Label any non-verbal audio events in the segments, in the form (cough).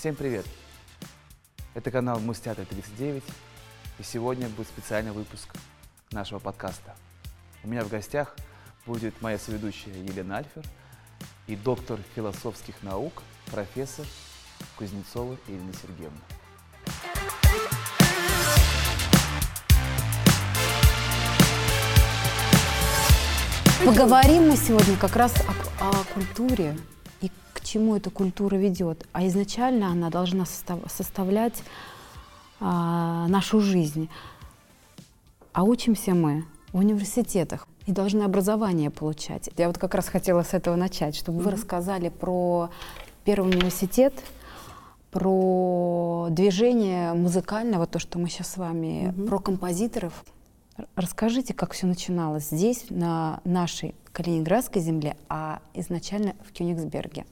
Всем привет! Это канал Мустеатр 39, и сегодня будет специальный выпуск нашего подкаста. У меня в гостях будет моя соведущая Елена Альфер и доктор философских наук, профессор Кузнецова Ирина Сергеевна. Поговорим мы сегодня как раз о, о культуре чему эта культура ведет. А изначально она должна состав, составлять а, нашу жизнь. А учимся мы в университетах и должны образование получать. Я вот как раз хотела с этого начать, чтобы mm-hmm. вы рассказали про первый университет, про движение музыкальное, вот то, что мы сейчас с вами, mm-hmm. про композиторов. Расскажите, как все начиналось здесь, на нашей Калининградской земле, а изначально в Кёнигсберге.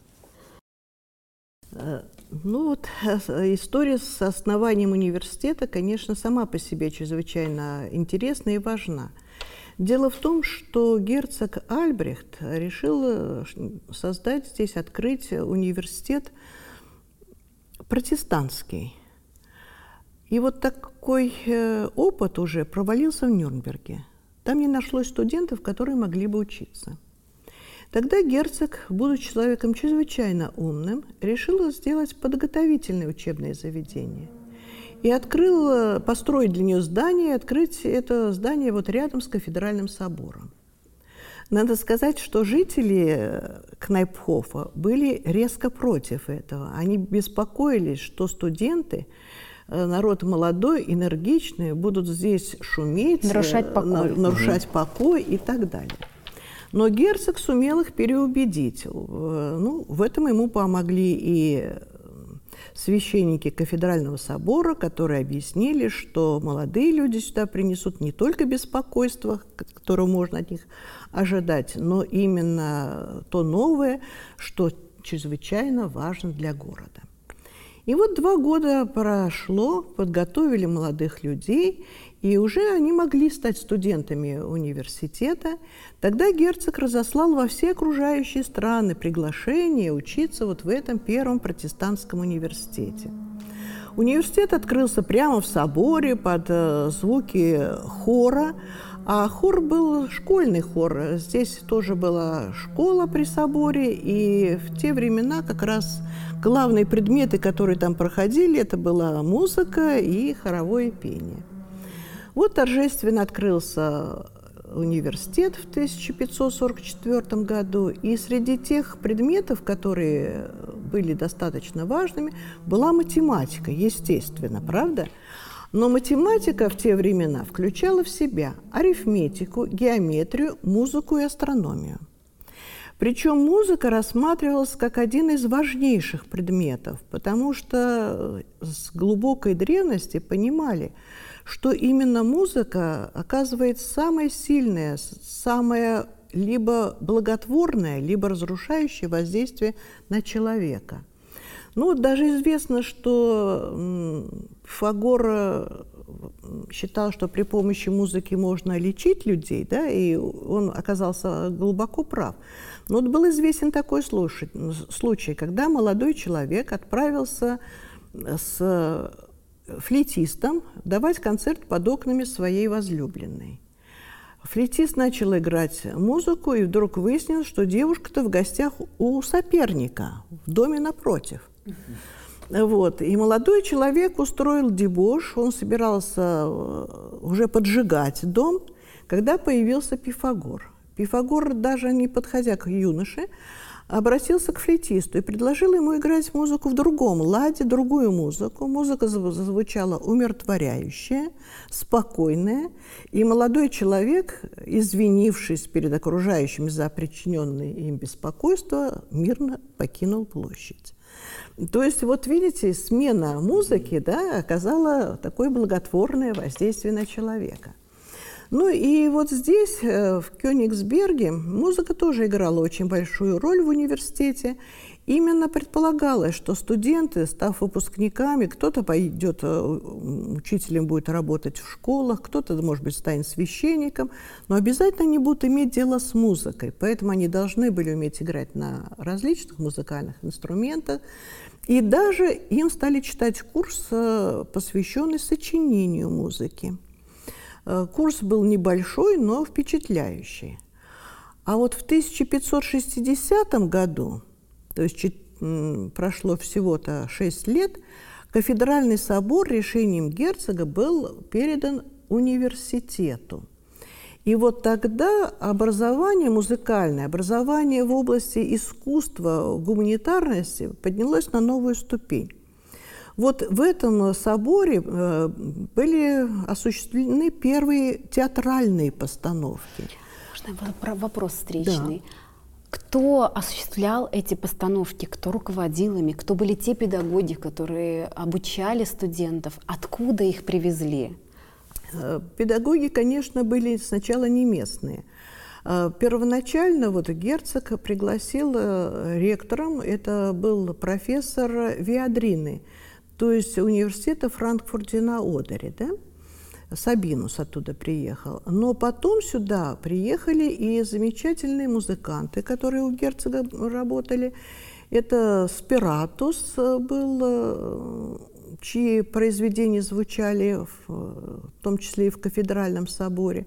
Э, ну вот э, история с основанием университета, конечно, сама по себе чрезвычайно интересна и важна. Дело в том, что герцог Альбрехт решил э, создать здесь, открыть университет протестантский. И вот такой опыт уже провалился в Нюрнберге. Там не нашлось студентов, которые могли бы учиться. Тогда герцог, будучи человеком чрезвычайно умным, решил сделать подготовительное учебное заведение. И открыл, построить для нее здание, открыть это здание вот рядом с кафедральным собором. Надо сказать, что жители э, Кнайпхофа были резко против этого. Они беспокоились, что студенты Э, народ молодой, энергичный, будут здесь шуметь, нарушать э, покой, нарушать покой и так далее. Но герцог сумел их переубедить. Э, ну, в этом ему помогли и священники кафедрального собора, которые объяснили, что молодые люди сюда принесут не только беспокойство, которого можно от них ожидать, но именно то новое, что чрезвычайно важно для города. И вот два года прошло, подготовили молодых людей, и уже они могли стать студентами университета. Тогда герцог разослал во все окружающие страны приглашение учиться вот в этом первом протестантском университете. Университет открылся прямо в соборе под э, звуки хора, а хор был школьный хор. Здесь тоже была школа при соборе, и в те времена как раз главные предметы, которые там проходили, это была музыка и хоровое пение. Вот торжественно открылся университет в 1544 году, и среди тех предметов, которые были достаточно важными, была математика, естественно, правда? Но математика в те времена включала в себя арифметику, геометрию, музыку и астрономию. Причем музыка рассматривалась как один из важнейших предметов, потому что с глубокой древности понимали, что именно музыка оказывает самое сильное, самое либо благотворное, либо разрушающее воздействие на человека. Ну даже известно, что Фагор считал, что при помощи музыки можно лечить людей, да, и он оказался глубоко прав. Но вот был известен такой случай, случай, когда молодой человек отправился с флейтистом давать концерт под окнами своей возлюбленной. Флейтист начал играть музыку, и вдруг выяснилось, что девушка-то в гостях у соперника, в доме напротив. Вот. И молодой человек устроил дебош, он собирался э, уже поджигать дом, когда появился Пифагор. Пифагор, даже не подходя к юноше, обратился к флейтисту и предложил ему играть музыку в другом ладе, другую музыку. Музыка зазвучала умиротворяющая, спокойная, и молодой человек, извинившись перед окружающими за причиненное им беспокойство, мирно покинул площадь. То есть, вот видите, смена музыки да, оказала такое благотворное воздействие на человека. Ну и вот здесь, э, в Кёнигсберге, музыка тоже играла очень большую роль в университете. именно предполагалось, что студенты, став выпускниками, кто-то пойдет, э, учителем будет работать в школах, кто-то, может быть, станет священником, но обязательно они будут иметь дело с музыкой. Поэтому они должны были уметь играть на различных музыкальных инструментах. И даже им стали читать курс, э, посвященный сочинению музыки. Э, курс был небольшой, но впечатляющий. А вот в 1560 году, то есть прошло всего-то 6 лет, кафедральный собор решением герцога был передан университету. И вот тогда образование музыкальное, образование в области искусства, гуманитарности поднялось на новую ступень. Вот в этом соборе э, были осуществлены первые театральные постановки. Можно вопрос встречный? Да. Кто осуществлял эти постановки, кто руководил ими, кто были те педагоги, которые обучали студентов, откуда их привезли? Э, педагоги, конечно, были сначала не местные. Э, первоначально вот герцог пригласил ректором, это был профессор Виадрины – то есть университета Франкфурте на Одере, да? Сабинус оттуда приехал. Но потом сюда приехали и замечательные музыканты, которые у герцога работали. Это Спиратус был, э, чьи произведения звучали в том числе и в кафедральном соборе.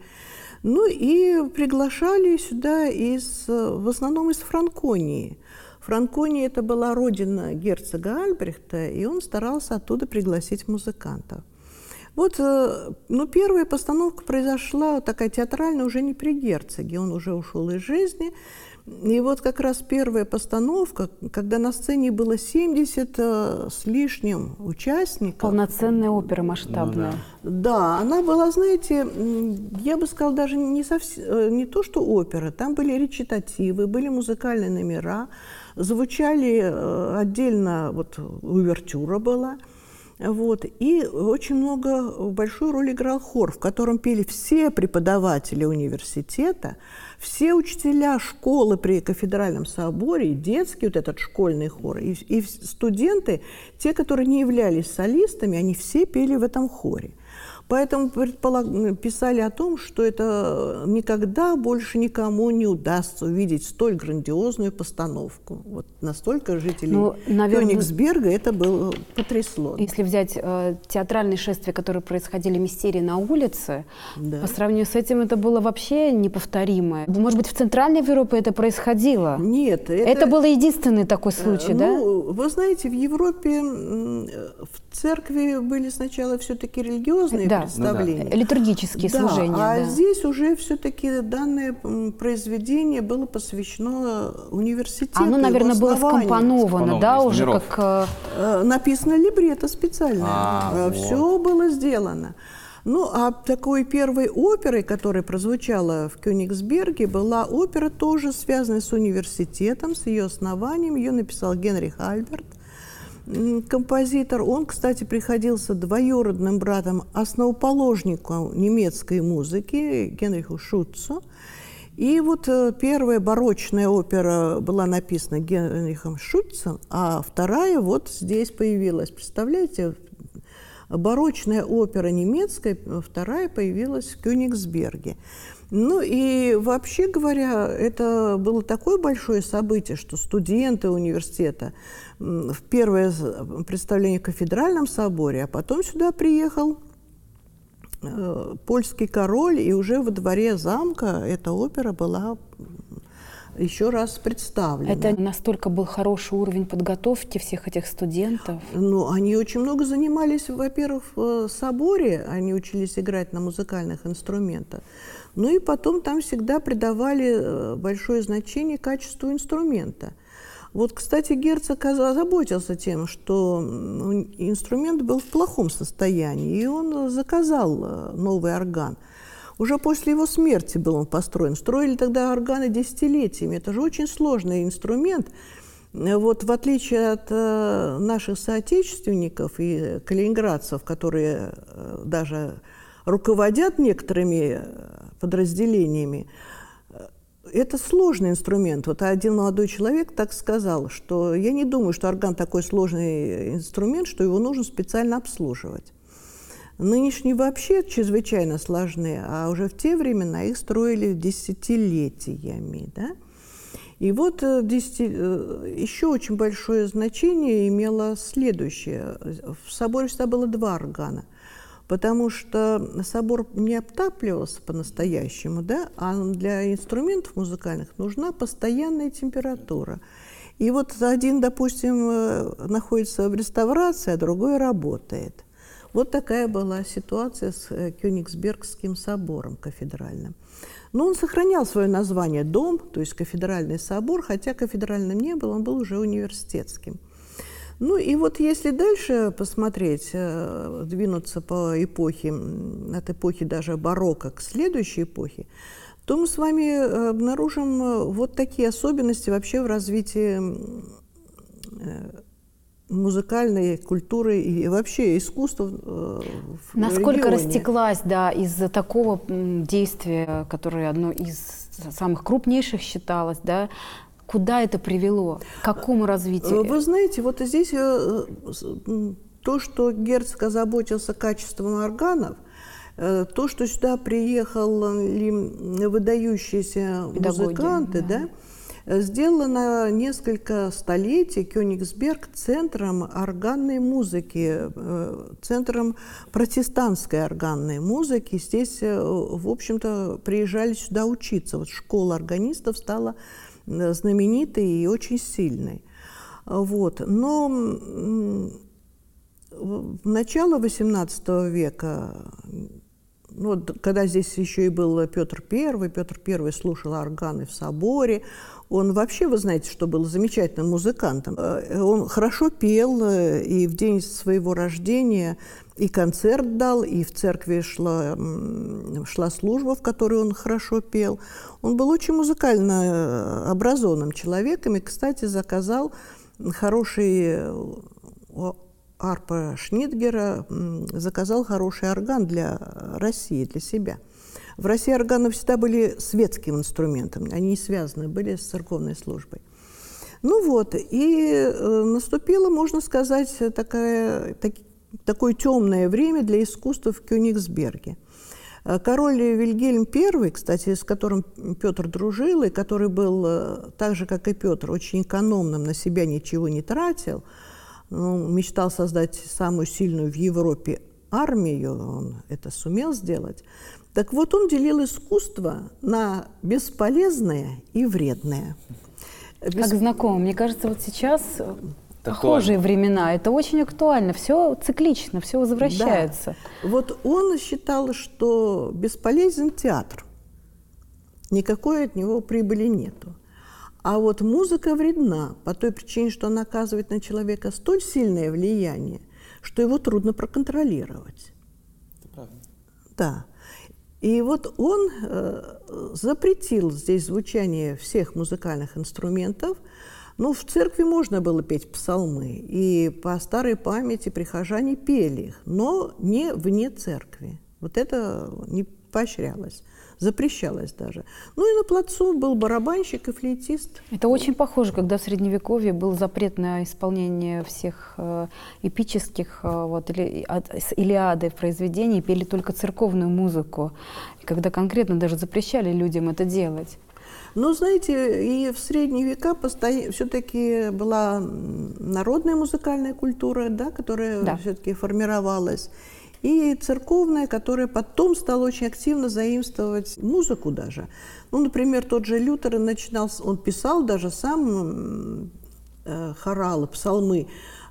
Ну и приглашали сюда из, в основном из Франконии – Франкония это была родина герцога Альбрехта, и он старался оттуда пригласить музыкантов. Вот, э, ну, первая постановка произошла такая театральная уже не при герцоге, он уже ушел из жизни. И вот как раз первая постановка, когда на сцене было 70 э, с лишним участников. Полноценная опера масштабная. Ну, да. да, она была, знаете, я бы сказала, даже не, совсем, э, не то, что опера, там были речитативы, были музыкальные номера, Звучали э, отдельно, вот увертюра была, вот, и очень много, большую роль играл хор, в котором пели все преподаватели университета, все учителя школы при кафедральном соборе, и детский вот этот школьный хор, и, и студенты, те, которые не являлись солистами, они все пели в этом хоре. Поэтому предполаг... писали о том, что это никогда больше никому не удастся увидеть столь грандиозную постановку. Вот настолько жителей ну, наверное, Кёнигсберга это было потрясло. Если взять э, театральные шествия, которые происходили мистерии на улице, да. по сравнению с этим это было вообще неповторимое. Может быть, в Центральной Европе это происходило? Нет. Это, это был единственный такой случай, э, да? Ну, вы знаете, в Европе в церкви были сначала все-таки религиозные да представления. Ну, да. Литургические да, служения. А да. здесь уже все-таки данное произведение было посвящено университету. Оно, наверное, было скомпоновано, да, уже миров. как... Э, написано либретто специально. А, э, Все вот. было сделано. Ну, а такой первой оперой, которая прозвучала в Кёнигсберге, была опера тоже связанная с университетом, с ее основанием. Ее написал Генрих Альберт – композитор. Он, кстати, приходился двоюродным братом основоположнику немецкой музыки Генриху Шутцу. И вот э, первая барочная опера была написана Генрихом Шутцем, а вторая вот здесь появилась. Представляете, барочная опера немецкая, вторая появилась в Кёнигсберге. Ну и вообще говоря, это было такое большое событие, что студенты университета в первое представление в кафедральном соборе, а потом сюда приехал э, польский король, и уже во дворе замка эта опера была еще раз представлена. Это настолько был хороший уровень подготовки всех этих студентов? Ну, они очень много занимались, во-первых, в соборе, они учились играть на музыкальных инструментах. Ну и потом там всегда придавали э, большое значение качеству инструмента. Вот, кстати, герцог озаботился тем, что инструмент был в плохом состоянии, и он заказал э, новый орган. Уже после его смерти был он построен. Строили тогда органы десятилетиями. Это же очень сложный инструмент. Вот в отличие от э, наших соотечественников и калининградцев, которые даже руководят некоторыми подразделениями, это сложный инструмент. Вот один молодой человек так сказал, что я не думаю, что орган такой сложный инструмент, что его нужно специально обслуживать. Нынешние вообще чрезвычайно сложны, а уже в те времена их строили десятилетиями. Да? И вот э, э, еще очень большое значение имело следующее. В соборе всегда было два органа потому что собор не обтапливался по-настоящему, да, а для инструментов музыкальных нужна постоянная температура. И вот один, допустим, э, находится в реставрации, а другой работает. Вот такая была ситуация с э, Кёнигсбергским собором кафедральным. Но он сохранял свое название «дом», то есть кафедральный собор, хотя кафедральным не был, он был уже университетским. Ну и вот если дальше посмотреть, э, двинуться по эпохе, от эпохи даже барокко к следующей эпохе, то мы с вами э, обнаружим э, вот такие особенности вообще в развитии музыкальной культуры и вообще искусства Насколько регионе. растеклась, да, из-за такого действия, которое одно из самых крупнейших считалось, да, Куда это привело? К какому развитию? Вы знаете, вот здесь э, то, что герцог озаботился качеством органов, э, то, что сюда приехали выдающиеся Педагоги, музыканты, да. да, сделало на несколько столетий Кёнигсберг центром органной музыки, э, центром протестантской органной музыки. Здесь, в общем-то, приезжали сюда учиться. Вот школа органистов стала знаменитый и очень сильный. Вот. Но начало XVIII века, ну, когда здесь еще и был Петр I, Петр I слушал органы в соборе, он вообще, вы знаете, что был замечательным музыкантом. Э, он хорошо пел, э, и в день своего рождения и концерт дал, и в церкви шла, шла служба, в которой он хорошо пел. Он был очень музыкально э, образованным человеком и, кстати, заказал хороший арпа Шнитгера, заказал хороший орган для России, для себя – в России органы всегда были светским инструментом, они не связаны были с церковной службой. Ну вот, и э, наступило, можно сказать, такая, так, такое темное время для искусства в Кёнигсберге. Э, король Вильгельм I, кстати, с которым Петр дружил, и который был, э, так же, как и Петр, очень экономным, на себя ничего не тратил, ну, мечтал создать самую сильную в Европе армию, он это сумел сделать, так вот, он делил искусство на бесполезное и вредное. Бес... Как знакомо. Мне кажется, вот сейчас Похожие времена. Это очень актуально. Все циклично, все возвращается. Да. Вот он считал, что бесполезен театр. Никакой от него прибыли нету. А вот музыка вредна по той причине, что она оказывает на человека столь сильное влияние, что его трудно проконтролировать. Это правда. Да. И вот он э, запретил здесь звучание всех музыкальных инструментов. Ну, в церкви можно было петь псалмы, и по старой памяти прихожане пели их, но не вне церкви. Вот это не поощрялось запрещалось даже. Ну и на плацу был барабанщик и флейтист. Это очень похоже, когда в Средневековье был запрет на исполнение всех э, эпических э, вот, или, от, Илиады в произведении, пели только церковную музыку, когда конкретно даже запрещали людям это делать. Но, знаете, и в средние века постоянно все-таки была народная музыкальная культура, да, которая да. все-таки формировалась и церковная, которая потом стала очень активно заимствовать музыку даже. Ну, например, тот же Лютер начинал, он писал даже сам э, хоралы, псалмы,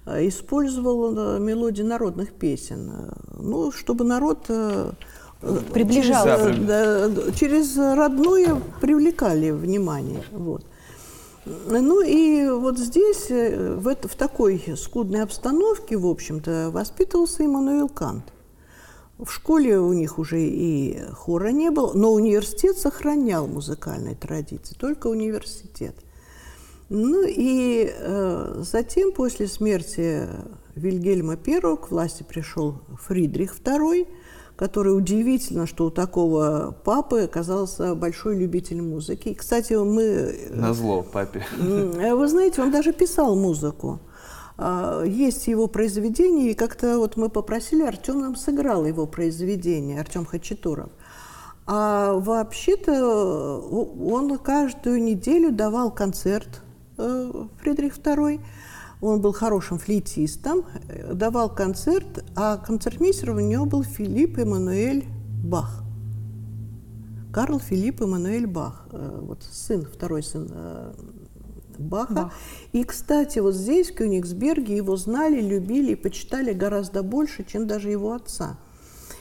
э, использовал э, мелодии народных песен, ну, чтобы народ приближался, через, да, через родное привлекали внимание, вот. Ну и вот здесь, э, в, это, в такой скудной обстановке, в общем-то, воспитывался Иммануил Кант. В школе у них уже и хора не было, но университет сохранял музыкальные традиции, только университет. Ну и э, затем, после смерти Вильгельма I к власти пришел Фридрих II, который удивительно, что у такого папы оказался большой любитель музыки. И, кстати, мы... На зло папе. Вы знаете, он даже писал музыку. А, есть его произведение, и как-то вот мы попросили, Артем нам сыграл его произведение, Артем Хачатуров. А вообще-то он каждую неделю давал концерт э, Фридрих II. Он был хорошим флейтистом, э, давал концерт, а концертмейстером у него был Филипп Эммануэль Бах. Карл Филипп Эммануэль Бах, э, вот сын, второй сын Баха. Бах. И, кстати, вот здесь, в Кёнигсберге, его знали, любили и почитали гораздо больше, чем даже его отца.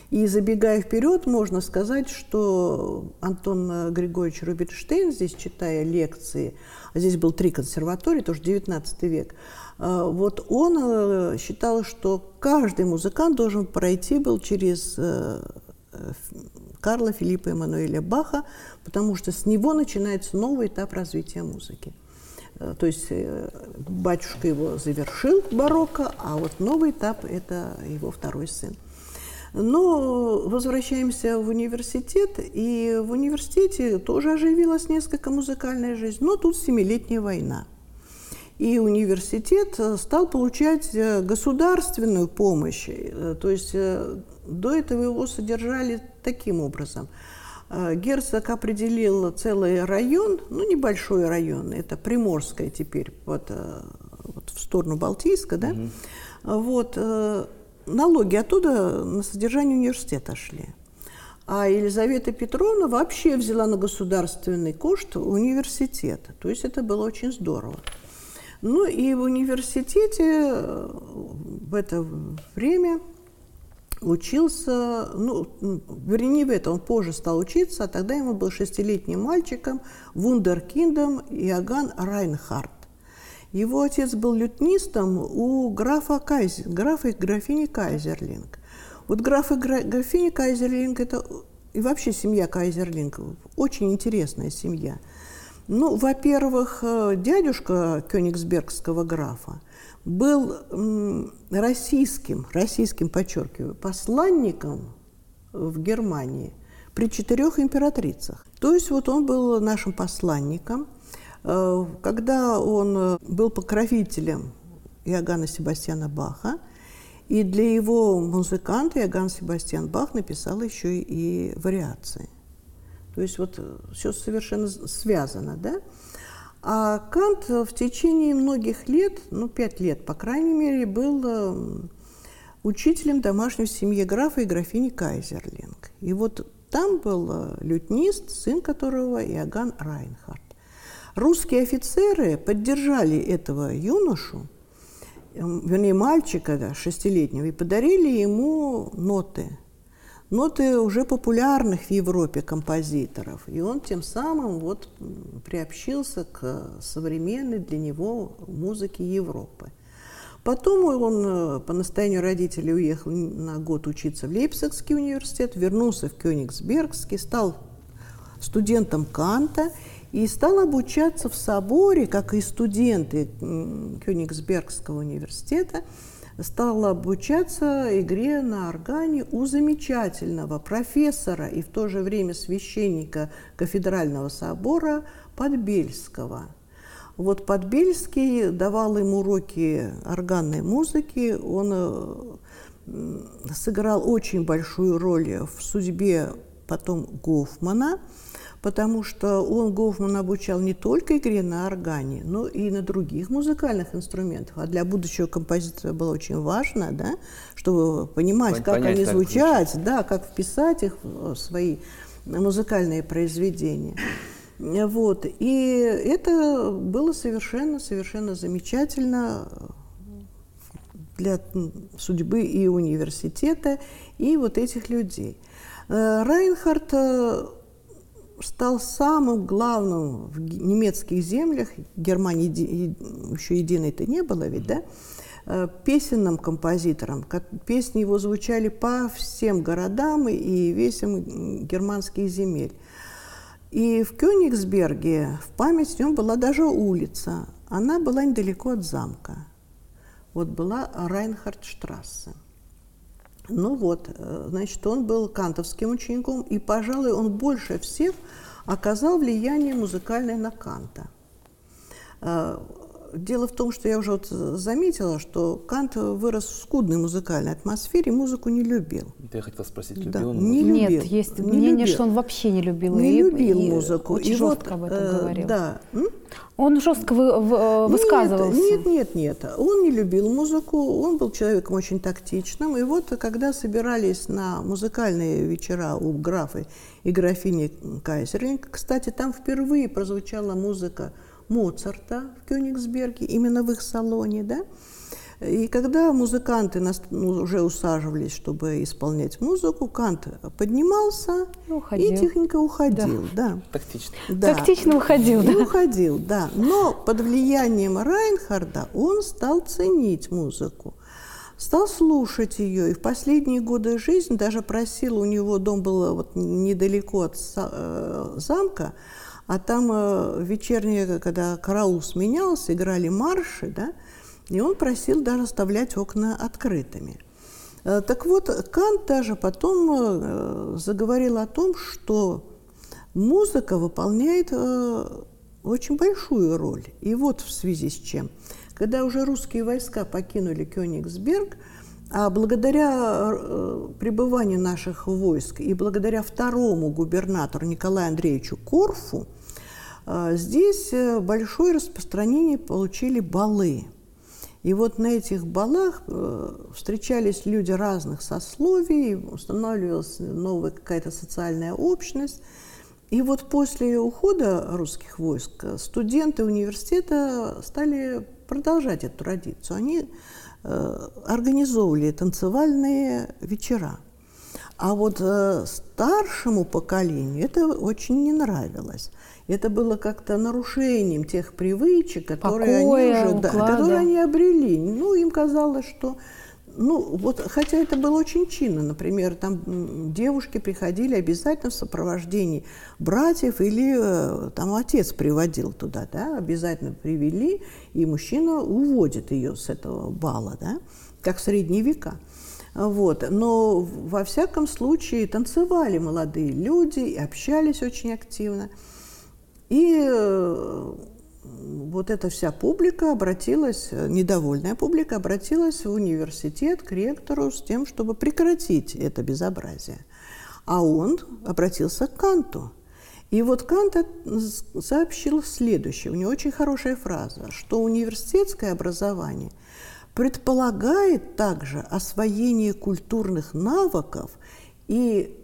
И забегая вперед, можно сказать, что Антон Григорьевич Рубинштейн, здесь читая лекции, а здесь был три консерватории, тоже 19 век, э, вот он э, считал, что каждый музыкант должен пройти был через э, Карла Филиппа Эммануэля Баха, потому что с него начинается новый этап развития музыки. То есть батюшка его завершил барокко, а вот новый этап – это его второй сын. Но возвращаемся в университет, и в университете тоже оживилась несколько музыкальная жизнь, но тут семилетняя война. И университет стал получать э, государственную помощь, э, то есть э, до этого его содержали таким образом. Герцог определил целый район, ну небольшой район, это Приморская теперь, вот, вот в сторону Балтийска, да, угу. вот, налоги оттуда на содержание университета шли. А Елизавета Петровна вообще взяла на государственный кошт университет. То есть это было очень здорово. Ну и в университете э, в это время учился, ну, вернее, не в это, он позже стал учиться, а тогда ему был шестилетним мальчиком, вундеркиндом Иоганн Райнхард. Его отец был лютнистом у графа, Кайзер, графа и графини Кайзерлинг. Вот граф и графиня Кайзерлинг – это и вообще семья Кайзерлинг, очень интересная семья. Ну, во-первых, э, дядюшка Кёнигсбергского графа был российским, российским, подчеркиваю, посланником в Германии при четырех императрицах. То есть вот он был нашим посланником – Э, когда он э, был покровителем Иоганна Себастьяна Баха, и для его музыканта Иоганн Себастьян Бах написал еще и вариации. То есть вот э, все совершенно связано, да? А Кант в течение многих лет, ну, пять лет, по крайней мере, был учителем домашней семьи графа и графини Кайзерлинг. И вот там был лютнист, сын которого Иоганн Райнхард. Русские офицеры поддержали этого юношу, эм, вернее, мальчика шестилетнего, и подарили ему ноты. Ноты уже популярных в Европе композиторов. И он тем самым вот приобщился к современной для него музыке Европы. Потом он э, по настоянию родителей уехал на год учиться в Лейпцигский университет, вернулся в Кёнигсбергский, стал студентом Канта и стал обучаться в соборе, как и студенты Кёнигсбергского университета, стал обучаться игре на органе у замечательного профессора и в то же время священника кафедрального собора Подбельского. Вот Подбельский давал ему уроки органной музыки, он э, сыграл очень большую роль в судьбе потом Гофмана – потому что он Гофман обучал не только игре на органе, но и на других музыкальных инструментах. А для будущего композитора было очень важно, да, чтобы понимать, Понять, как они звучат, звучит. да, как вписать их в свои музыкальные произведения. Вот. И это было совершенно, совершенно замечательно для судьбы и университета, и вот этих людей. Э, Райнхард э, стал самым главным в немецких землях, Германии еще единой-то не было ведь, да, э, песенным композитором. Песни его звучали по всем городам и весям германских земель. И в Кёнигсберге в память о нем была даже улица. Она была недалеко от замка. вот была Райнхардштрассе. Ну вот, э, значит, он был кантовским учеником, и, пожалуй, он больше всех оказал влияние музыкальное на Канта. Дело в том, что я уже вот заметила, что Кант вырос в скудной музыкальной атмосфере, музыку не любил. Это я хотела спросить, любил Да, он не музыку? любил. Нет, есть не мнение, любил. что он вообще не любил Не и- любил и музыку. Очень И жестко вот, об этом э, говорил. Да. М? Он жестко вы- в- э, высказывался. Нет, нет, нет, нет. Он не любил музыку, он был человеком очень тактичным. И вот когда собирались на музыкальные вечера у графа и графини Кайзерлинг, кстати, там впервые прозвучала музыка Моцарта в Кёнигсберге, именно в их салоне, да. И когда музыканты нас- ну, уже усаживались, чтобы исполнять музыку, Кант поднимался И уходил. и тихонько уходил, да. Тактично. Да. Тактично уходил, И да? уходил, да. Но под влиянием Райнхарда он стал ценить музыку, стал слушать ее. И в последние годы жизни даже просил, у него дом был вот недалеко от э, замка, а там э, вечернее, когда караул сменялся, играли марши, да, и он просил даже оставлять окна открытыми. Э, Так вот, Кант даже потом э, заговорил о том, что музыка выполняет э, очень большую роль. И вот в связи с чем. Когда уже русские войска покинули Кёнигсберг, а благодаря э, пребыванию наших войск и благодаря второму губернатору Николаю Андреевичу Корфу, здесь э, большое распространение получили балы. И вот на этих балах э, встречались люди разных сословий, устанавливалась новая какая-то социальная общность. И вот после ухода русских войск э, студенты университета стали продолжать эту традицию. Они организовывали танцевальные вечера. А вот старшему поколению это очень не нравилось. Это было как-то нарушением тех привычек, которые Покоя, они уже, да, которые они обрели. Ну, им казалось, что ну, вот, хотя это было очень чинно. Например, там девушки приходили обязательно в сопровождении братьев или э, там отец приводил туда, да, обязательно привели, и мужчина уводит ее с этого бала, да, как в средние века. Вот. Но во всяком случае танцевали молодые люди, и общались очень активно. И э, вот эта вся публика обратилась, недовольная публика обратилась в университет к ректору с тем, чтобы прекратить это безобразие. А он обратился к Канту. И вот Кант сообщил следующее, у него очень хорошая фраза, что университетское образование предполагает также освоение культурных навыков и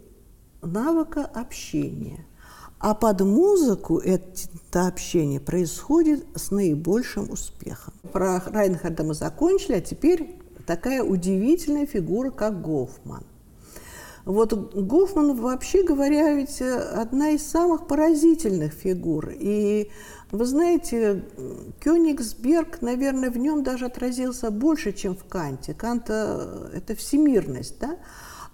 навыка общения. А под музыку это общение происходит с наибольшим успехом. Про Райнхарда мы закончили, а теперь такая удивительная фигура, как Гофман. Вот Гофман, вообще говоря, ведь одна из самых поразительных фигур. И вы знаете, Кёнигсберг, наверное, в нем даже отразился больше, чем в Канте. Кант э, – это всемирность, да?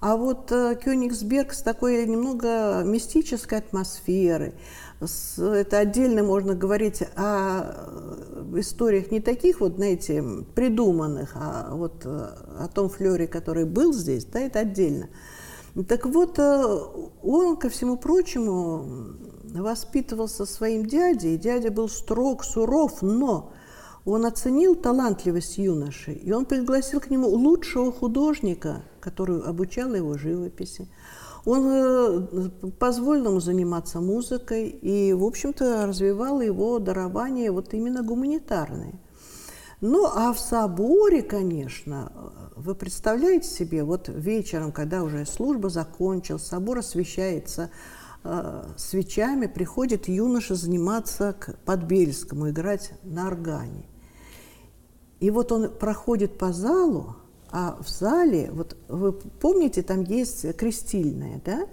А вот э, Кёнигсберг с такой немного мистической атмосферой. С- это отдельно можно говорить о э, историях не таких вот, знаете, придуманных, а вот э, о том флёре, который был здесь, да, это отдельно. Так вот, он, ко всему прочему, воспитывался своим дядей, дядя был строг, суров, но он оценил талантливость юноши, и он пригласил к нему лучшего художника, который обучал его живописи. Он э, позволил ему заниматься музыкой и, в общем-то, развивал его дарование вот именно гуманитарное. Ну, а в соборе, конечно, вы представляете себе, вот вечером, когда уже служба закончилась, собор освещается э, свечами, приходит юноша заниматься к Подбельскому, играть на органе. И вот он проходит по залу, а в зале, вот вы помните, там есть крестильная, да?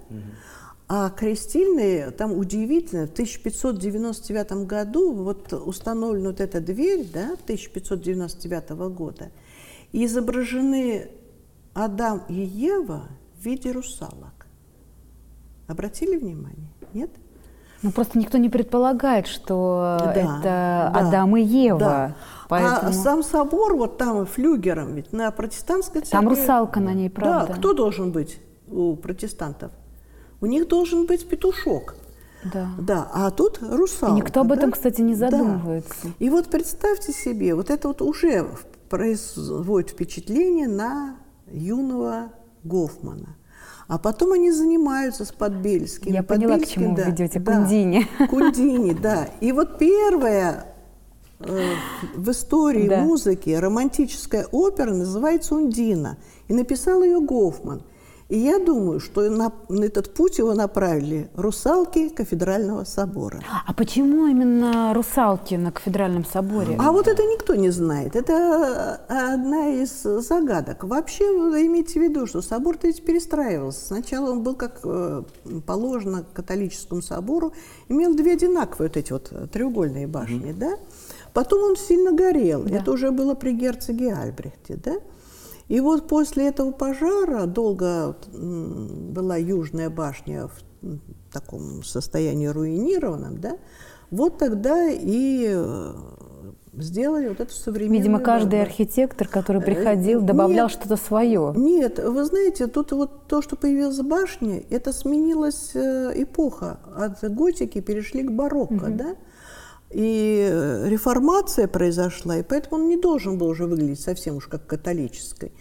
А крестильные, там удивительно, в 1599 году вот установлена вот эта дверь, да, 1599 года, и изображены Адам и Ева в виде русалок. Обратили внимание? Нет? Ну просто никто не предполагает, что Да, это да, Адам и Ева. Да. Поэтому А сам собор, вот там флюгером, ведь на протестантской церкви... там русалка на ней, правда? Да, кто должен быть у протестантов? У них должен быть петушок. Да. Да, а тут русалка. И никто об этом, да? кстати, не Да. задумывается. И вот представьте себе, вот это вот уже производит впечатление на юного Гофмана. А потом они занимаются с Подбельским. Я поняла, к чему вы да, ведете, да, Кундини. Кундини, да. И вот первая э, в истории Да. музыки романтическая опера называется «Ундина». И написал ее Гофман. И я думаю, что на, на этот путь его направили русалки кафедрального собора. А почему именно русалки на кафедральном соборе? А вот это никто не знает. Это одна из загадок. Вообще, имейте в виду, что собор-то ведь перестраивался. Сначала он был, как э, положено католическому собору, имел две одинаковые вот эти вот треугольные башни, да? Потом он сильно горел. Да. Это уже было при герцоге Альбрехте, да? И вот после этого пожара долго была южная башня в таком состоянии руинированном, да? Вот тогда и э, сделали вот эту современную... Видимо, каждый да. архитектор, который Э, приходил, добавлял нет. что-то свое. Нет, вы знаете, тут вот то, что появилась башня, это сменилась э, эпоха. От готики перешли к барокко, да? И э, реформация произошла, и поэтому он не должен был уже выглядеть совсем уж как католической.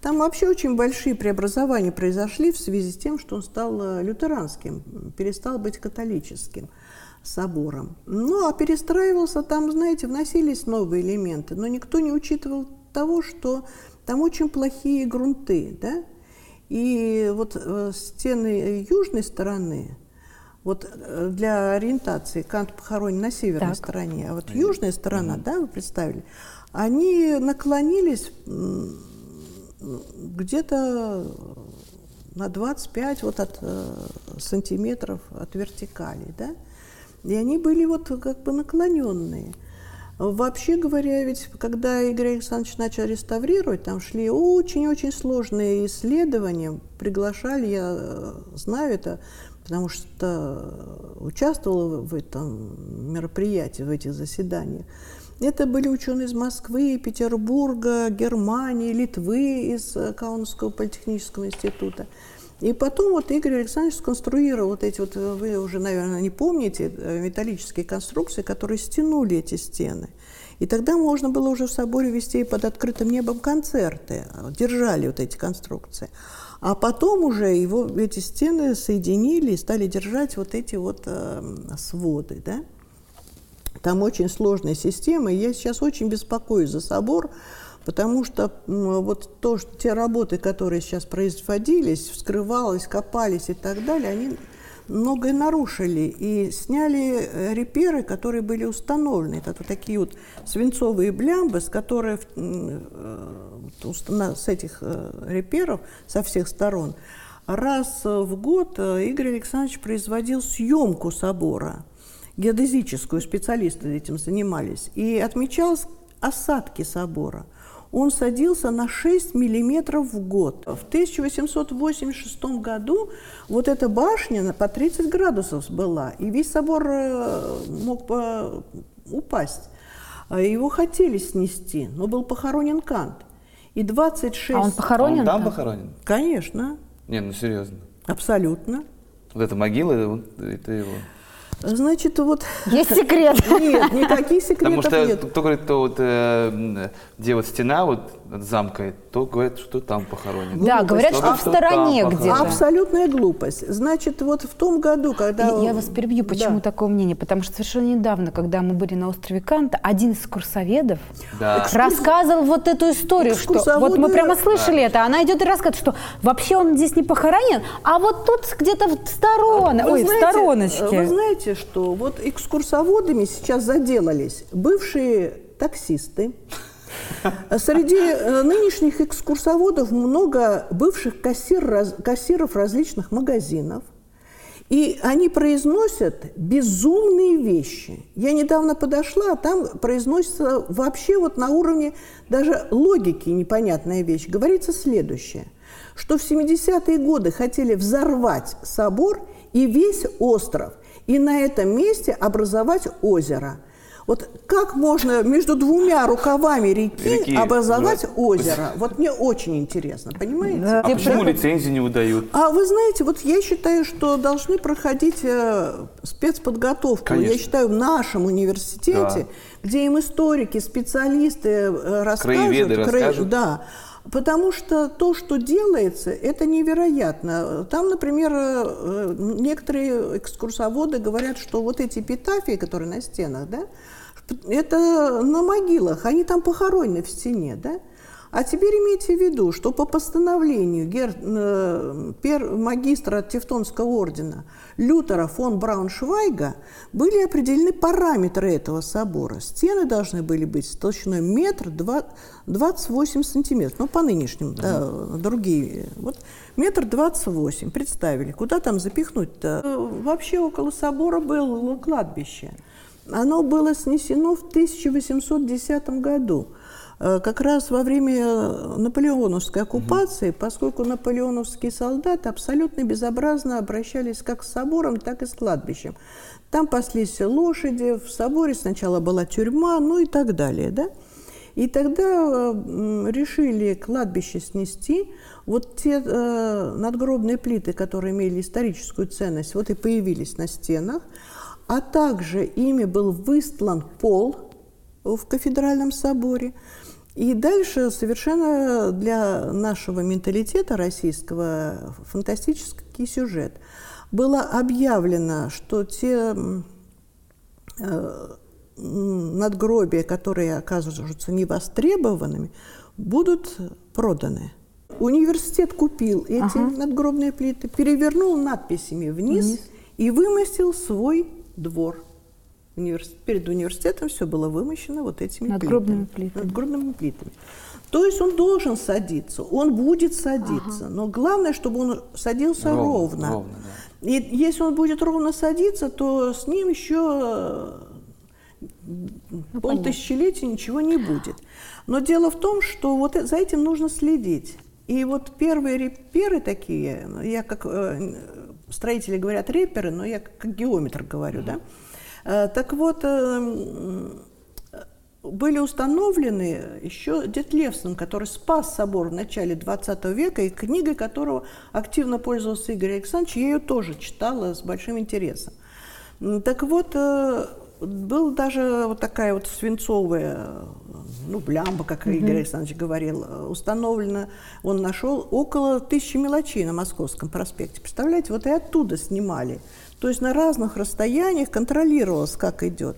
Там вообще очень большие преобразования произошли в связи с тем, что он стал э, лютеранским, перестал быть католическим собором. Ну, а перестраивался там, знаете, вносились новые элементы, но никто не учитывал того, что там очень плохие грунты, да? И вот э, стены южной стороны, вот э, для ориентации Кант похоронен на северной Так. стороне, а вот южная сторона, да, вы представили, они наклонились где-то на 25 вот от, э, сантиметров от вертикали, да, и они были вот как бы наклоненные. Вообще говоря, ведь когда Игорь Александрович начал реставрировать, там шли очень-очень сложные исследования, приглашали, я э, знаю это, потому что участвовала в этом мероприятии, в этих заседаниях. Это были ученые из Москвы, Петербурга, Германии, Литвы, из э, Каунасского политехнического института. И потом вот Игорь Александрович сконструировал вот эти вот, э, вы уже, наверное, не помните, э, металлические конструкции, которые стянули эти стены. И тогда можно было уже в соборе вести под открытым небом концерты, держали вот эти конструкции. А потом уже его, эти стены соединили и стали держать вот эти вот э, своды, да. Там очень сложная система, я сейчас очень беспокоюсь за собор, потому что вот то, что те работы, которые сейчас производились, вскрывалось, копались и так далее, они многое нарушили и сняли э, реперы, которые были установлены. Это вот такие вот свинцовые блямбы, с которых с этих э, реперов со всех сторон раз в год э, Игорь Александрович производил съемку собора геодезическую, специалисты этим занимались, и отмечалось осадки собора. Он садился на 6 миллиметров в год. В 1886 году вот эта башня по 30 градусов была, и весь собор э, мог упасть. Его хотели снести, но был похоронен Кант. И 26... А он А похоронен? он там там? похоронен? Конечно, Не, ну серьезно. абсолютно. Вот эта могила, это его. Значит, вот... Есть (laughs) секрет. Нет, никаких Потому секретов что нет. кто говорит, то вот, э, где вот стена вот от замка, то говорят, что там похоронен. Да, говорят, Кто что говорит, в стороне где-то. Абсолютная глупость. Значит, вот в том году, когда... Я я вас перебью, почему Да. такое мнение? Потому что совершенно недавно, когда мы были на острове Канта, один из курсоведов Да. рассказывал вот эту историю, что вот мы прямо слышали это, она идет и рассказывает, что вообще он здесь не похоронен, а вот тут где-то в стороне, Вы ой, в знаете, стороночке. Вы знаете, что вот экскурсоводами сейчас заделались бывшие таксисты. (laughs) Среди э, нынешних экскурсоводов много бывших кассир, раз- кассиров различных магазинов. И они произносят безумные вещи. Я недавно подошла, а там произносится вообще вот на уровне даже логики непонятная вещь. Говорится следующее, что в 70-е годы хотели взорвать собор и весь остров. И на этом месте образовать озеро. Вот как можно между двумя рукавами реки, Реки, образовать да. озеро? Вот мне очень интересно, понимаете? Да. А Где почему про- лицензии не выдают? А вы знаете, вот я считаю, что должны проходить э, спецподготовку. Конечно. Я считаю, в нашем университете, где им историки, специалисты э, расскажут. Краеведы расскажут. Да. Потому что то, что делается, это невероятно. Там, например, э, некоторые экскурсоводы говорят, что вот эти эпитафии, которые на стенах, да, это на могилах, они там похоронены в стене, да. А теперь имейте в виду, что по постановлению гер... э, пер... магистра Тевтонского ордена Лютера фон Брауншвайга были определены параметры этого собора. Стены должны были быть с толщиной метр два- 28 сантиметров. Ну, по нынешним, да, другие. Вот метр двадцать восемь. Представили, куда там запихнуть-то? Э, Вообще около собора было кладбище. Оно было снесено в 1810 году. Э, Как раз во время наполеоновской оккупации, поскольку наполеоновские солдаты абсолютно безобразно обращались как с собором, так и с кладбищем. Там паслись лошади, в соборе сначала была тюрьма, ну и так далее. Да? И тогда э, решили кладбище снести. Вот те э, надгробные плиты, которые имели историческую ценность, вот и появились на стенах. А также ими был выстлан пол в кафедральном соборе. И дальше совершенно для нашего менталитета российского фантастический сюжет. Было объявлено, что те э, надгробия, которые оказываются невостребованными, будут проданы. Университет купил эти Ага. надгробные плиты, перевернул надписями вниз, Вниз. и вымостил свой двор. Универс- Перед университетом все было вымощено вот этими Надгробными плитами. плитами. Надгробными плитами. То есть он должен садиться, он будет садиться, но главное, чтобы он садился Ровно, ровно. ровно, да. И если он будет ровно садиться, то с ним еще Ну, полтысячелетия ничего не будет. Но дело в том, что вот э- за этим нужно следить. И вот первые реперы такие, ну, я как э, строители говорят реперы, но я как геометр говорю, да. Э, так вот, э, были установлены еще Детлевсом, который спас собор в начале 20 века, и книгой которого активно пользовался Игорь Александрович, я ее тоже читала с большим интересом. Так вот, э, был даже вот такая вот свинцовая, ну, блямба, как Игорь Александрович говорил, установлена, он нашел около тысячи мелочей на Московском проспекте. Представляете, вот и оттуда снимали. То есть на разных расстояниях контролировалось, как идет.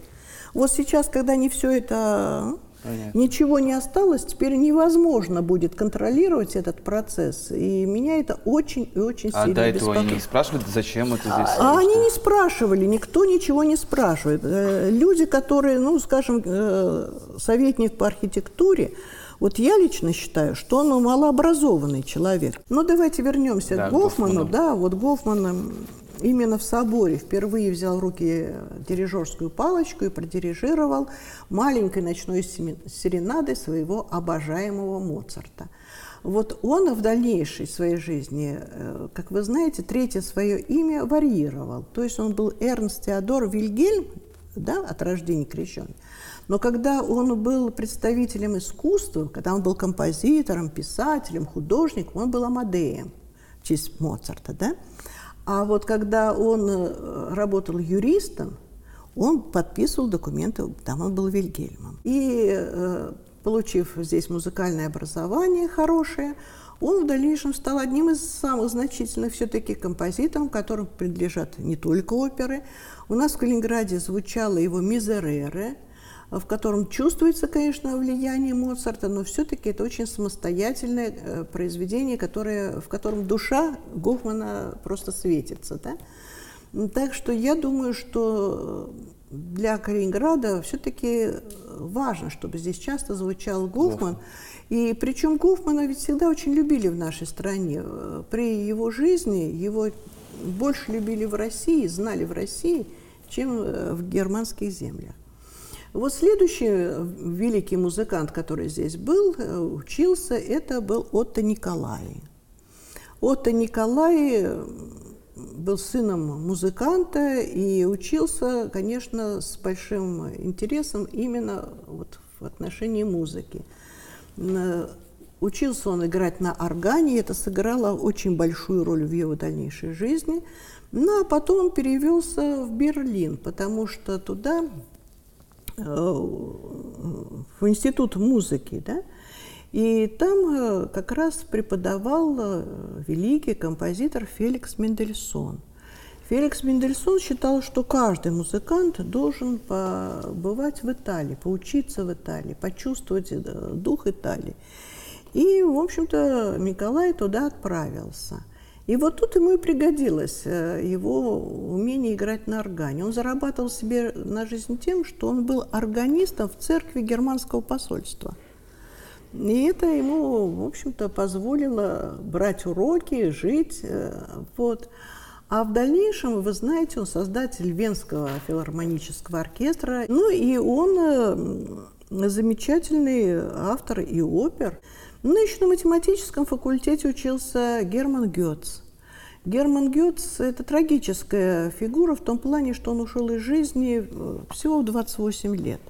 Вот сейчас, когда не все это Понятно. Ничего не осталось, теперь невозможно будет контролировать этот процесс. И меня это очень и очень А сильно до этого они беспокоит. не спрашивали, зачем это здесь? А они не спрашивали, никто ничего не спрашивает. Э, Люди, которые, ну, скажем, э, советник по архитектуре, вот я лично считаю, что он малообразованный человек. Но давайте вернемся Да, к Гофману. Гофману. Да, вот Гофман м, именно в соборе впервые взял в руки дирижерскую палочку и продирижировал маленькой ночной серенады своего обожаемого Моцарта. Вот он в дальнейшей своей жизни, э, как вы знаете, третье свое имя варьировал. То есть он был Эрнст Теодор Вильгельм, да, от рождения крещен. Но когда он был представителем искусства, когда он был композитором, писателем, художником, он был Амадеем в честь Моцарта, да? А вот когда он э, работал юристом, он подписывал документы, там он был Вильгельмом. И э, получив здесь музыкальное образование хорошее, он в дальнейшем стал одним из самых значительных все-таки композиторов, которым принадлежат не только оперы. У нас в Калининграде звучало его «Мизерере», в котором чувствуется, конечно, влияние Моцарта, но все-таки это очень самостоятельное э, произведение, которое, в котором душа Гофмана просто светится. Да? Так что я думаю, что для Калининграда все-таки важно, чтобы здесь часто звучал Гофман. И причем Гофмана ведь всегда очень любили в нашей стране. Э, При его жизни его больше любили в России, знали в России, чем э, в германских землях. Вот следующий э, великий музыкант, который здесь был, э, учился, это был Отто Николай. Отто Николай э, был сыном музыканта и учился, конечно, с большим интересом именно вот в отношении музыки. Учился он играть на органе, и это сыграло очень большую роль в его дальнейшей жизни. Ну, а потом он перевелся в Берлин, потому что туда, в институт музыки, да, и там э, как раз преподавал э, великий композитор Феликс Мендельсон. Феликс Мендельсон считал, что каждый музыкант должен побывать в Италии, поучиться в Италии, почувствовать дух Италии. И, в общем-то, Николай туда отправился. И вот тут ему и пригодилось э, его умение играть на органе. Он зарабатывал себе на жизнь тем, что он был органистом в церкви германского посольства. И это ему, в общем-то, позволило брать уроки, жить. Э, вот. А в дальнейшем, вы знаете, он создатель Венского филармонического оркестра. Ну и он замечательный автор и опер. Ну, на математическом факультете учился Герман Гетц. Герман Гетц – это трагическая фигура в том плане, что он ушел из жизни э, всего в 28 лет.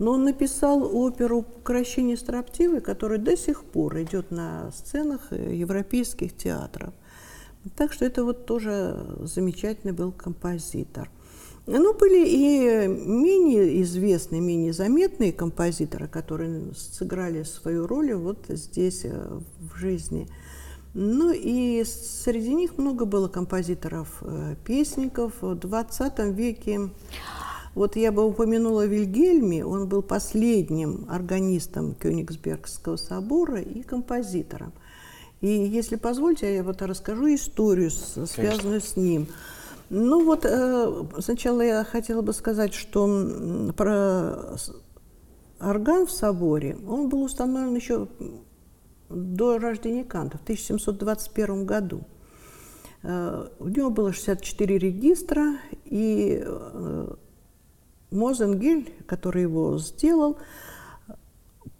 Но он написал оперу «Кращение строптивой», которая до сих пор идет на сценах европейских театров. Так что это вот тоже замечательный был композитор. Ну, были и менее известные, менее заметные композиторы, которые сыграли свою роль вот здесь, э, в жизни. Ну и среди них много было композиторов-песников. Э, в 20 веке, вот я бы упомянула Вильгельми, он был последним органистом Кёнигсбергского собора и композитором. И если позвольте, я вот расскажу историю, связанную Конечно. с ним. Ну вот, э, сначала я хотела бы сказать, что про орган в соборе, он был установлен еще до рождения Канта, в 1721 году. Э, у него было 64 регистра, и э, Мозенгель, который его сделал,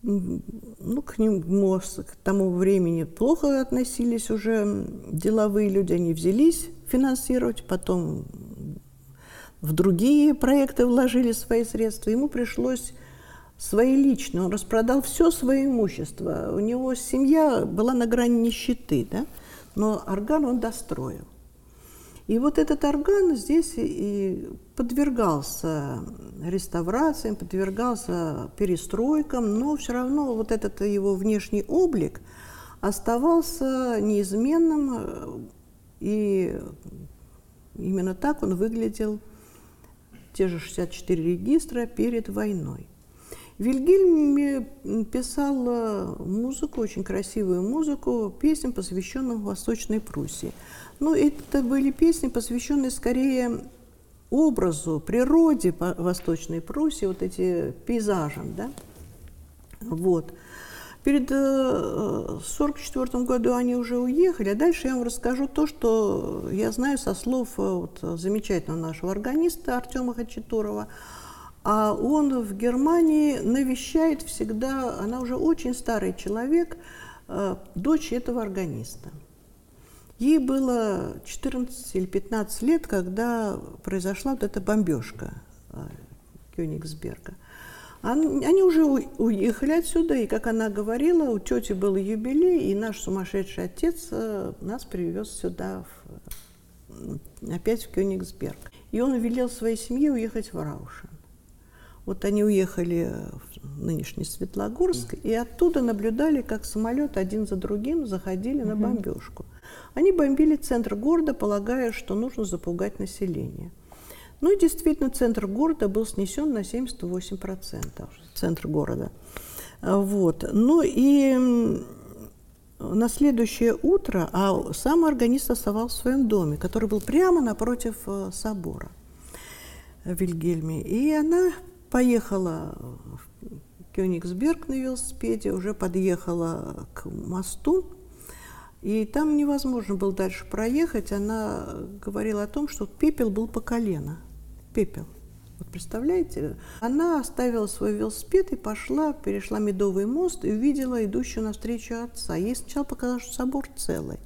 ну, к нему к тому времени плохо относились уже деловые люди, они взялись финансировать, потом в другие проекты вложили свои средства. Ему пришлось свои личные, он распродал все свое имущество. У него семья была на грани нищеты, да? но орган он достроил. И вот этот орган здесь и подвергался реставрациям, подвергался перестройкам, но все равно вот этот его внешний облик оставался неизменным, и именно так он выглядел, те же 64 регистра перед войной. Вильгельм писал музыку, очень красивую музыку, песен, посвященных Восточной Пруссии. Ну, это были песни, посвященные скорее образу, природе Восточной Пруссии, вот эти пейзажам, да. Вот. Перед 1944 э, году они уже уехали, а дальше я вам расскажу то, что я знаю со слов э, вот, замечательного нашего органиста Артема Хачатурова. А он в Германии навещает всегда, она уже очень старый человек, э, дочь этого органиста. Ей было 14 или 15 лет, когда произошла вот эта бомбежка Кёнигсберга. Они уже уехали отсюда, и, как она говорила, у тети был юбилей, и наш сумасшедший отец э, нас привез сюда, в, опять в Кёнигсберг. И он велел своей семье уехать в Раушен. Вот они уехали в нынешний Светлогорск, и оттуда наблюдали, как самолет один за другим заходили на бомбежку. Они бомбили центр города, полагая, что нужно запугать население. Ну и действительно, центр города был снесен на 78%, центр города. Вот. Ну и на следующее утро, а сам органист оставался в своем доме, который был прямо напротив э, собора в Вильгельме. И она поехала в Кёнигсберг на велосипеде, уже подъехала к мосту, и там невозможно было дальше проехать. Она говорила о том, что пепел был по колено пепел. Вот представляете? Она оставила свой велосипед и пошла, перешла Медовый мост и увидела идущего навстречу отца. Ей сначала показалось, что собор целый.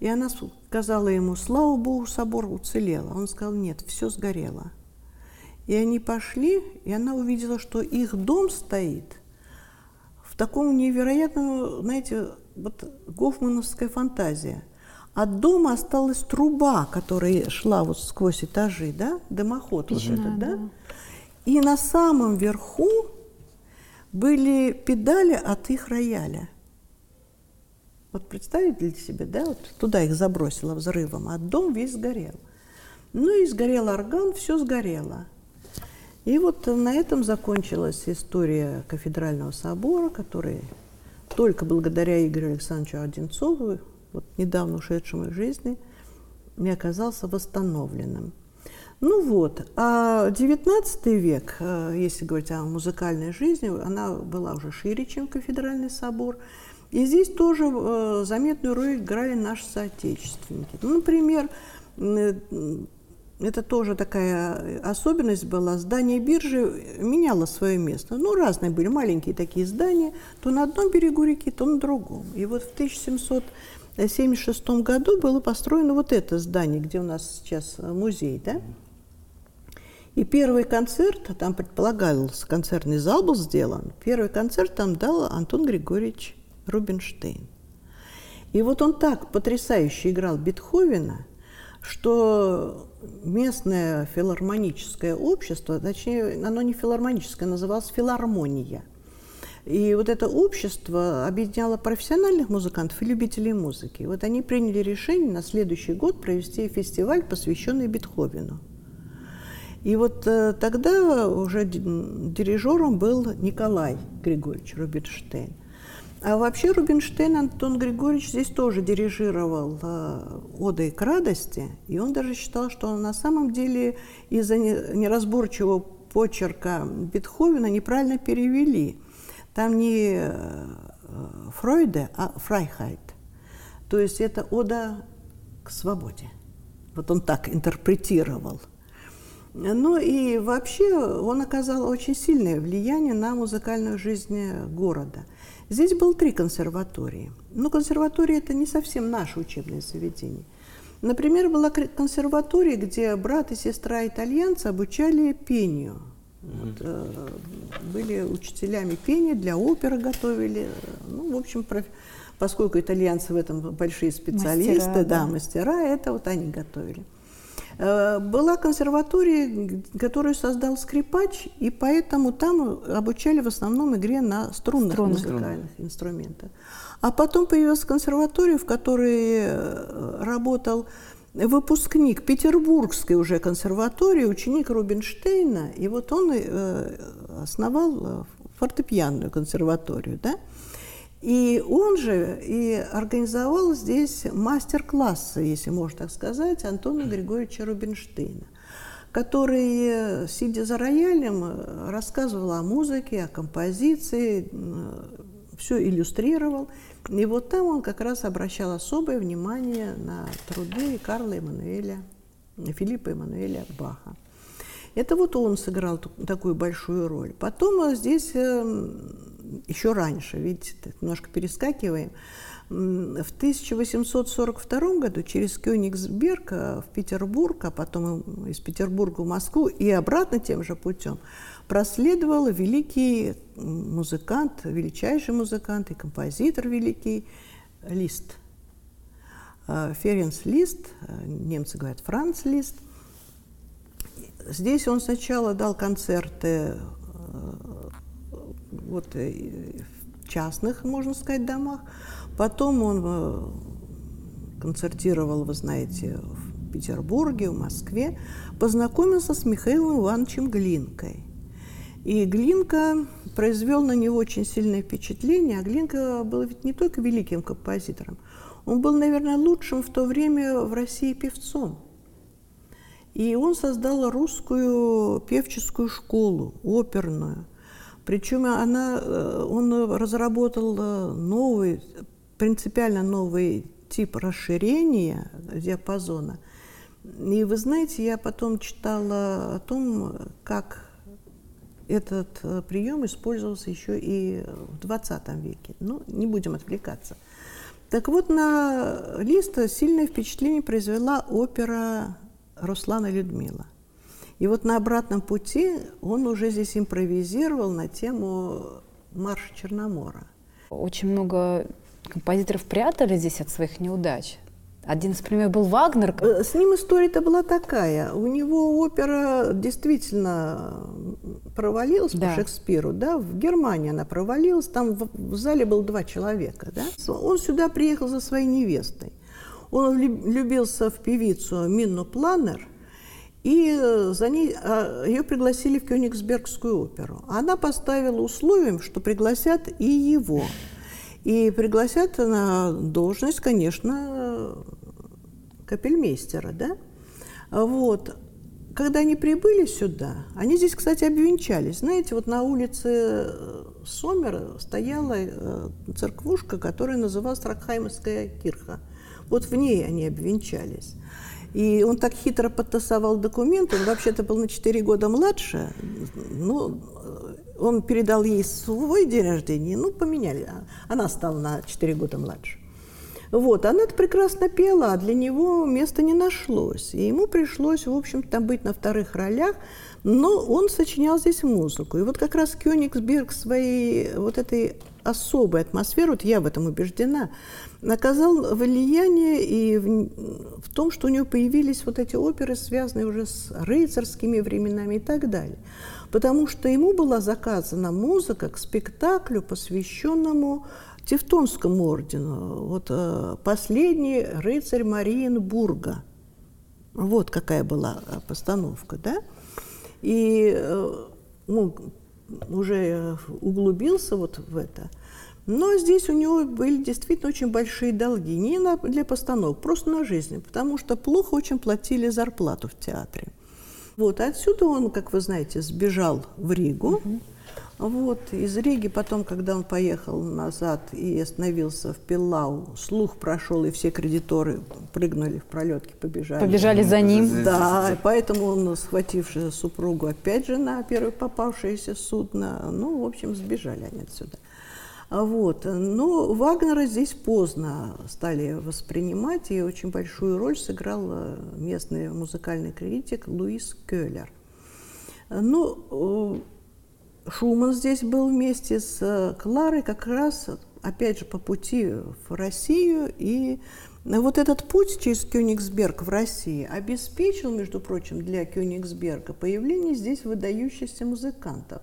И она сказала ему, слава богу, собор уцелел. Он сказал, нет, все сгорело. И они пошли, и она увидела, что их дом стоит в таком невероятном, знаете, вот гофмановская фантазия. От дома осталась труба, которая шла вот сквозь этажи, да, дымоход Печная, вот этот, да? да. И на самом верху были педали от их рояля. Вот представите ли себе, да, вот туда их забросило взрывом, а дом весь сгорел. Ну и сгорел орган, все сгорело. И вот на этом закончилась история кафедрального собора, который только благодаря Игорю Александровичу Одинцову, вот недавно ушедшему из жизни, не оказался восстановленным. Ну вот, а XIX век, э, если говорить о музыкальной жизни, она была уже шире, чем кафедральный собор. И здесь тоже э, заметную роль играли наши соотечественники. Ну, например, э, это тоже такая особенность была. Здание биржи меняло свое место. Ну, разные были маленькие такие здания, то на одном берегу реки, то на другом. И вот в 1776 году было построено вот это здание, где у нас сейчас музей, да? И первый концерт, там предполагалось, концертный зал был сделан, первый концерт там дал Антон Григорьевич Рубинштейн. И вот он так потрясающе играл Бетховена, что местное филармоническое общество, точнее, оно не филармоническое, называлось филармония. И вот это общество объединяло профессиональных музыкантов и любителей музыки. Вот они приняли решение на следующий год провести фестиваль, посвященный Бетховену. И вот э, тогда уже дирижером был Николай Григорьевич Рубинштейн. А вообще Рубинштейн Антон Григорьевич здесь тоже дирижировал э, «Одой к радости», и он даже считал, что на самом деле из-за неразборчивого почерка Бетховена неправильно перевели. Там не э, Freude, а Freiheit. То есть это «Ода к свободе». Вот он так интерпретировал – ну и вообще он оказал очень сильное влияние на музыкальную жизнь города. Здесь было три консерватории. Но консерватория – это не совсем наше учебное заведение. Например, была консерватория, где брат и сестра итальянцы обучали пению. Вот, э, были учителями пения, для оперы готовили. Ну, в общем, проф... поскольку итальянцы в этом большие специалисты, мастера, да, да, мастера, это вот они готовили. Э, была консерватория, которую создал скрипач, и поэтому там обучали в основном игре на струнных Струнных. музыкальных инструментах. А потом появилась консерватория, в которой э, работал выпускник Петербургской уже консерватории, ученик Рубинштейна, и вот он э, основал фортепианную консерваторию, да? И он же и организовал здесь мастер-классы, если можно так сказать, Антона Григорьевича Рубинштейна, который, сидя за роялем, рассказывал о музыке, о композиции, все иллюстрировал. И вот там он как раз обращал особое внимание на труды Карла Эммануэля, Филиппа Эммануэля Баха. Это вот он сыграл такую большую роль. Потом здесь эм, еще раньше, видите, немножко перескакиваем. В 1842 году через Кёнигсберг э, в Петербург, а потом из Петербурга в Москву и обратно тем же путем проследовал великий музыкант, величайший музыкант и композитор великий Лист. Э, Ференс Лист, э, немцы говорят Франц Лист. Здесь он сначала дал концерты вот, э, в частных, можно сказать, домах. Потом он э, концертировал, вы знаете, в Петербурге, в Москве, познакомился с Михаилом Ивановичем Глинкой. И Глинка произвел на него очень сильное впечатление. А Глинка был ведь не только великим композитором, он был, наверное, лучшим в то время в России певцом. И он создал русскую певческую школу, оперную. Причем она, э, он разработал э, новый, принципиально новый тип расширения диапазона. И вы знаете, я потом читала о том, как этот э, прием использовался еще и в 20 веке. Ну, не будем отвлекаться. Так вот, на Листа сильное впечатление произвела опера Руслана Людмила. И вот на обратном пути он уже здесь импровизировал на тему марша Черномора. Очень много композиторов прятали здесь от своих неудач. Один из примеров был Вагнер. Э, с ним история-то была такая. У него опера действительно провалилась да. по Шекспиру. Да? В Германии она провалилась. Там в зале было два человека. Да? Он сюда приехал за своей невестой. Он влюбился в певицу Минну Планер, и за ней, а, ее пригласили в Кёнигсбергскую оперу. Она поставила условием, что пригласят и его. И пригласят на должность, конечно, капельмейстера, да? Вот. Когда они прибыли сюда, они здесь, кстати, обвенчались. Знаете, вот на улице э, Сомера стояла э, церквушка, которая называлась Ракхаймовская кирха. Вот в ней они обвенчались. И он так хитро подтасовал документы, он вообще-то был на 4 года младше, ну, он передал ей свой день рождения, ну, поменяли. Она стала на 4 года младше. Вот, она это прекрасно пела, а для него места не нашлось. И ему пришлось, в общем-то, быть на вторых ролях, но он сочинял здесь музыку. И вот как раз Кёнигсберг своей вот этой особой атмосферы, вот я в этом убеждена, оказал влияние и в, в том, что у него появились вот эти оперы, связанные уже с рыцарскими временами и так далее потому что ему была заказана музыка к спектаклю, посвященному Тевтонскому ордену. Вот э, последний рыцарь Мариенбурга. Вот какая была э, постановка, да? И э, ну, уже углубился вот в это. Но здесь у него были действительно очень большие долги. Не на, для постановок, просто на жизнь. Потому что плохо очень платили зарплату в театре. Вот, отсюда он, как вы знаете, сбежал в Ригу. Угу. Вот, из Риги потом, когда он поехал назад и остановился в Пиллау, слух прошел, и все кредиторы прыгнули в пролетки, побежали. Побежали за ним. Да, поэтому он, схвативший супругу, опять же на первое попавшееся судно, ну, в общем, сбежали они отсюда. Вот. Но Вагнера здесь поздно стали воспринимать, и очень большую роль сыграл э, местный музыкальный критик Луис Кёллер. Ну, э, Шуман здесь был вместе с э, Кларой как раз, опять же, по пути в Россию, и вот этот путь через Кёнигсберг в России обеспечил, между прочим, для Кёнигсберга появление здесь выдающихся музыкантов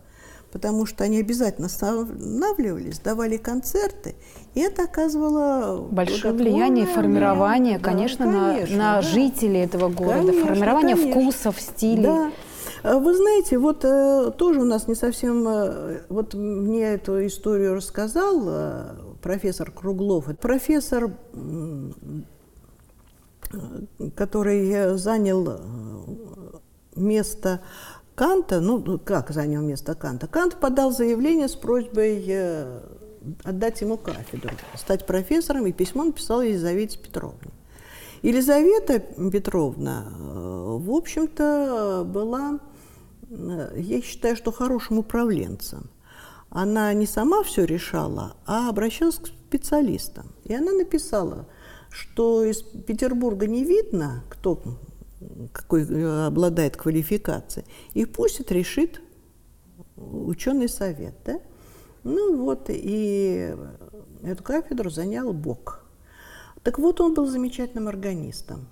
потому что они обязательно останавливались, давали концерты, и это оказывало большое влияние, формирование, влияние. конечно, да, конечно, на, на да. жителей этого города, конечно, формирование конечно. вкусов, стилей. Да. А вы знаете, вот э, тоже у нас не совсем, э, вот мне эту историю рассказал э, профессор Круглов, профессор, который занял место Канта, ну как занял место Канта? Кант подал заявление с просьбой отдать ему кафедру, стать профессором, и письмо написал Елизавете Петровне. Елизавета Петровна, в общем-то, была, я считаю, что хорошим управленцем. Она не сама все решала, а обращалась к специалистам. И она написала, что из Петербурга не видно, кто какой э, обладает квалификацией, и пусть это решит ученый совет. Да? Ну вот, и эту кафедру занял Бог. Так вот, он был замечательным органистом.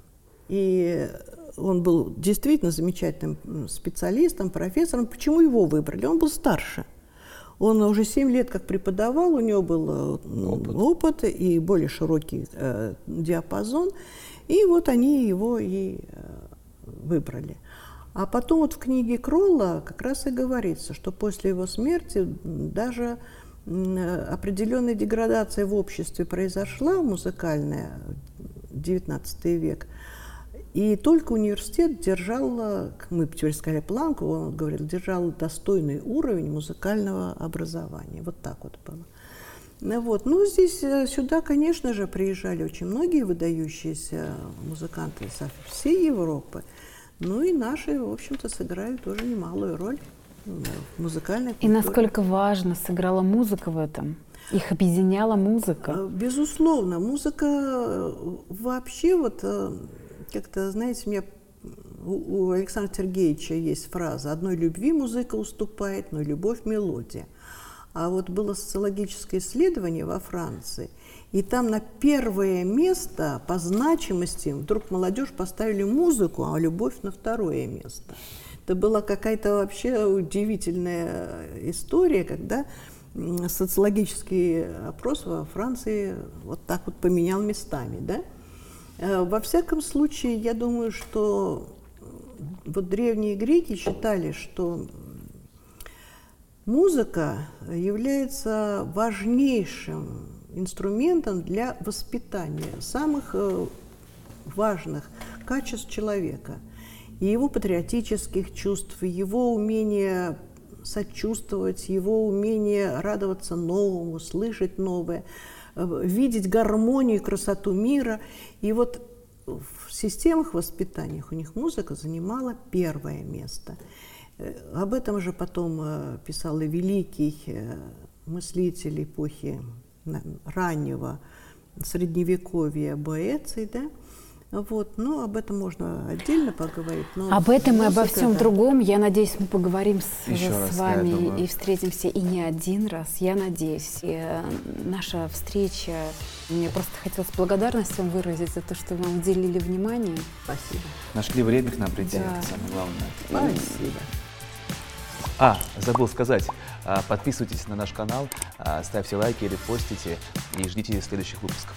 И он был действительно замечательным специалистом, профессором. Почему его выбрали? Он был старше. Он уже 7 лет как преподавал, у него был э, опыт, опыт и более широкий э, диапазон. И вот они его и э, выбрали. А потом вот в книге Кролла как раз и говорится, что после его смерти даже определенная деградация в обществе произошла, музыкальная, XIX век, и только университет держал, мы теперь сказали планку, он говорил, держал достойный уровень музыкального образования. Вот так вот было. Ну вот. Ну, здесь э, сюда, конечно же, приезжали очень многие выдающиеся музыканты со всей Европы. Ну и наши, в общем-то, сыграли тоже немалую роль в музыкальной культуре. И насколько важно сыграла музыка в этом? Их объединяла музыка. Э, безусловно, музыка э, вообще вот э, как-то, знаете, у у Александра Сергеевича есть фраза «одной любви музыка уступает, но любовь – мелодия». А вот было социологическое исследование во Франции, и там на первое место по значимости вдруг молодежь поставили музыку, а любовь на второе место. Это была какая-то вообще удивительная история, когда социологический опрос во Франции вот так вот поменял местами, да? Э, во всяком случае, я думаю, что вот древние греки считали, что музыка является важнейшим инструментом для воспитания самых э, важных качеств человека. И его патриотических чувств, его умения сочувствовать, его умение радоваться новому, слышать новое, видеть гармонию и красоту мира. И вот в системах воспитания у них музыка занимала первое место. Э, об этом же потом э, писал и великий мыслитель эпохи раннего средневековья Боэций, да, вот, ну, об этом можно отдельно поговорить. Но об этом и обо всем да. другом, я надеюсь, мы поговорим с, Еще с раз, вами и встретимся и не один раз, я надеюсь. И, э, наша встреча, мне просто хотелось благодарность вам выразить за то, что вы нам уделили внимание. Спасибо. Нашли время к нам прийти, да. это самое главное. Спасибо. А, забыл сказать, а, подписывайтесь на наш канал, а, ставьте лайки, репостите и ждите следующих выпусков.